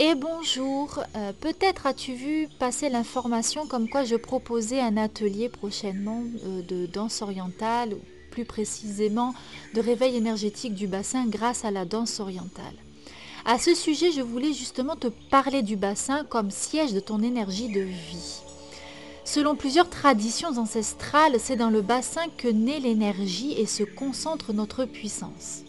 Et bonjour, euh, peut-être as-tu vu passer l'information comme quoi je proposais un atelier prochainement euh, de danse orientale, ou plus précisément de réveil énergétique du bassin grâce à la danse orientale. À ce sujet, je voulais justement te parler du bassin comme siège de ton énergie de vie. Selon plusieurs traditions ancestrales, c'est dans le bassin que naît l'énergie et se concentre notre puissance.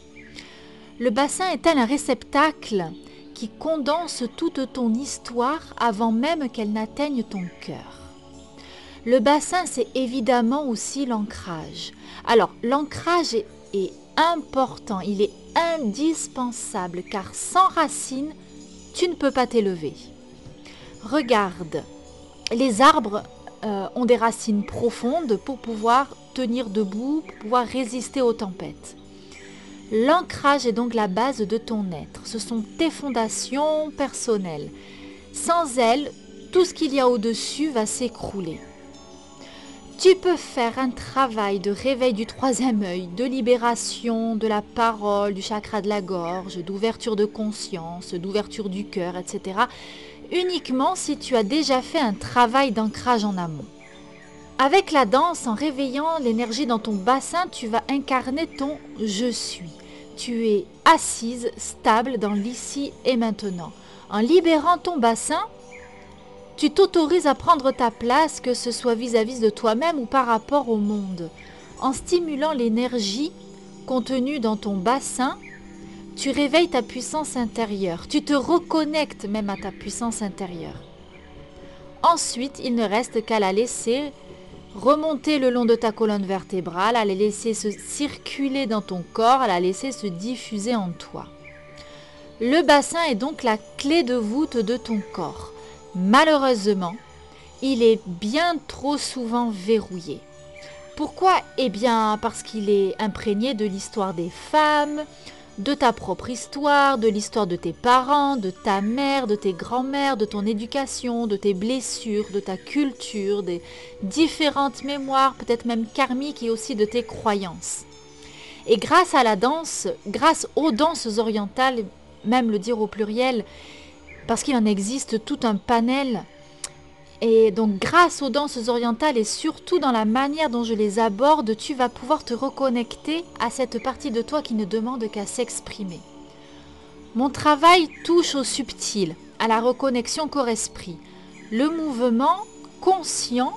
Le bassin est-elle un réceptacle qui condense toute ton histoire avant même qu'elle n'atteigne ton cœur. Le bassin, c'est évidemment aussi l'ancrage. Alors, l'ancrage est, important, il est indispensable, car sans racines, tu ne peux pas t'élever. Regarde, les arbres euh, ont des racines profondes pour pouvoir tenir debout, pour pouvoir résister aux tempêtes. L'ancrage est donc la base de ton être. Ce sont tes fondations personnelles. Sans elles, tout ce qu'il y a au-dessus va s'écrouler. Tu peux faire un travail de réveil du troisième œil, de libération de la parole, du chakra de la gorge, d'ouverture de conscience, d'ouverture du cœur, etc. uniquement si tu as déjà fait un travail d'ancrage en amont. Avec la danse, en réveillant l'énergie dans ton bassin, tu vas incarner ton je suis tu es assise, stable dans l'ici et maintenant. En libérant ton bassin, tu t'autorises à prendre ta place, que ce soit vis-à-vis de toi-même ou par rapport au monde. En stimulant l'énergie contenue dans ton bassin, tu réveilles ta puissance intérieure, tu te reconnectes même à ta puissance intérieure. Ensuite, il ne reste qu'à la laisser remonter le long de ta colonne vertébrale, à la laisser se circuler dans ton corps, à la laisser se diffuser en toi. Le bassin est donc la clé de voûte de ton corps. Malheureusement, il est bien trop souvent verrouillé. Pourquoi? Eh bien parce qu'il est imprégné de l'histoire des femmes, de ta propre histoire, de l'histoire de tes parents, de ta mère, de tes grands-mères, de ton éducation, de tes blessures, de ta culture, des différentes mémoires, peut-être même karmiques et aussi de tes croyances. Et grâce à la danse, grâce aux danses orientales, même le dire au pluriel, parce qu'il en existe tout un panel, et donc grâce aux danses orientales et surtout dans la manière dont je les aborde, tu vas pouvoir te reconnecter à cette partie de toi qui ne demande qu'à s'exprimer. Mon travail touche au subtil, à la reconnexion corps-esprit. Le mouvement conscient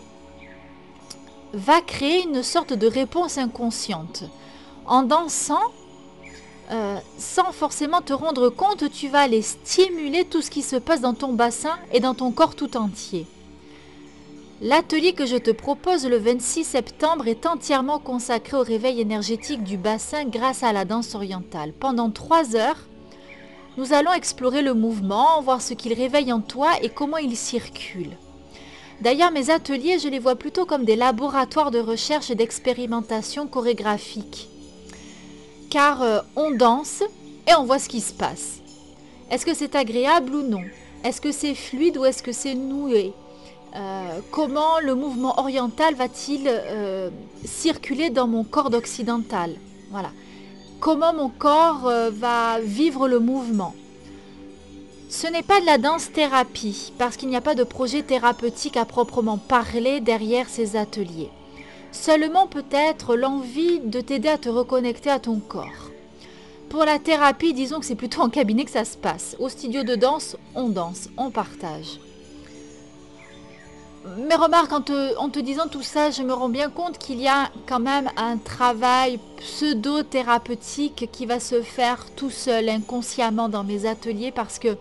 va créer une sorte de réponse inconsciente. En dansant, euh, sans forcément te rendre compte, tu vas aller stimuler tout ce qui se passe dans ton bassin et dans ton corps tout entier. L'atelier que je te propose le 26 septembre est entièrement consacré au réveil énergétique du bassin grâce à la danse orientale. Pendant trois heures, nous allons explorer le mouvement, voir ce qu'il réveille en toi et comment il circule. D'ailleurs, mes ateliers, je les vois plutôt comme des laboratoires de recherche et d'expérimentation chorégraphique. Car euh, on danse et on voit ce qui se passe. Est-ce que c'est agréable ou non? Est-ce que c'est fluide ou est-ce que c'est noué? Euh, comment le mouvement oriental va-t-il euh, circuler dans mon corps occidental? Voilà. Comment mon corps euh, va vivre le mouvement? Ce n'est pas de la danse-thérapie, parce qu'il n'y a pas de projet thérapeutique à proprement parler derrière ces ateliers. Seulement peut-être l'envie de t'aider à te reconnecter à ton corps. Pour la thérapie, disons que c'est plutôt en cabinet que ça se passe. Au studio de danse, on danse, on partage. Mais remarque, en te, disant tout ça, je me rends bien compte qu'il y a quand même un travail pseudo-thérapeutique qui va se faire tout seul, inconsciemment dans mes ateliers, parce que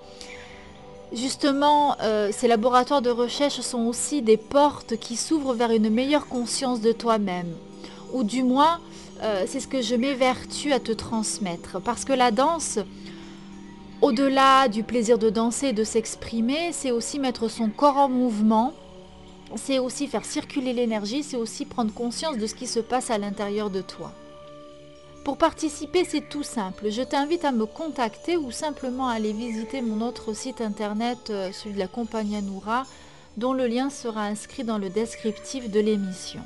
justement, euh, ces laboratoires de recherche sont aussi des portes qui s'ouvrent vers une meilleure conscience de toi-même. Ou du moins, euh, c'est ce que je m'évertue à te transmettre. Parce que la danse, au-delà du plaisir de danser et de s'exprimer, c'est aussi mettre son corps en mouvement c'est aussi faire circuler l'énergie, c'est aussi prendre conscience de ce qui se passe à l'intérieur de toi. Pour participer, c'est tout simple. Je t'invite à me contacter ou simplement à aller visiter mon autre site internet, euh, celui de la compagnie Anoura, dont le lien sera inscrit dans le descriptif de l'émission.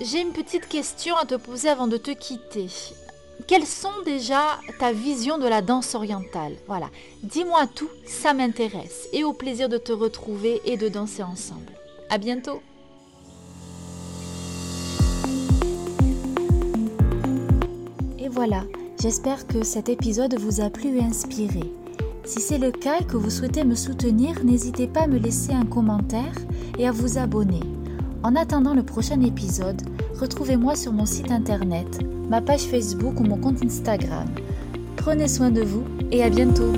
J'ai une petite question à te poser avant de te quitter quelles sont déjà ta vision de la danse orientale? Voilà, dis-moi tout, ça m'intéresse. Et au plaisir de te retrouver et de danser ensemble. À bientôt Et voilà, j'espère que cet épisode vous a plu et inspiré. Si c'est le cas et que vous souhaitez me soutenir, n'hésitez pas à me laisser un commentaire et à vous abonner. En attendant le prochain épisode, retrouvez-moi sur mon site internet ma page Facebook ou mon compte Instagram. Prenez soin de vous et à bientôt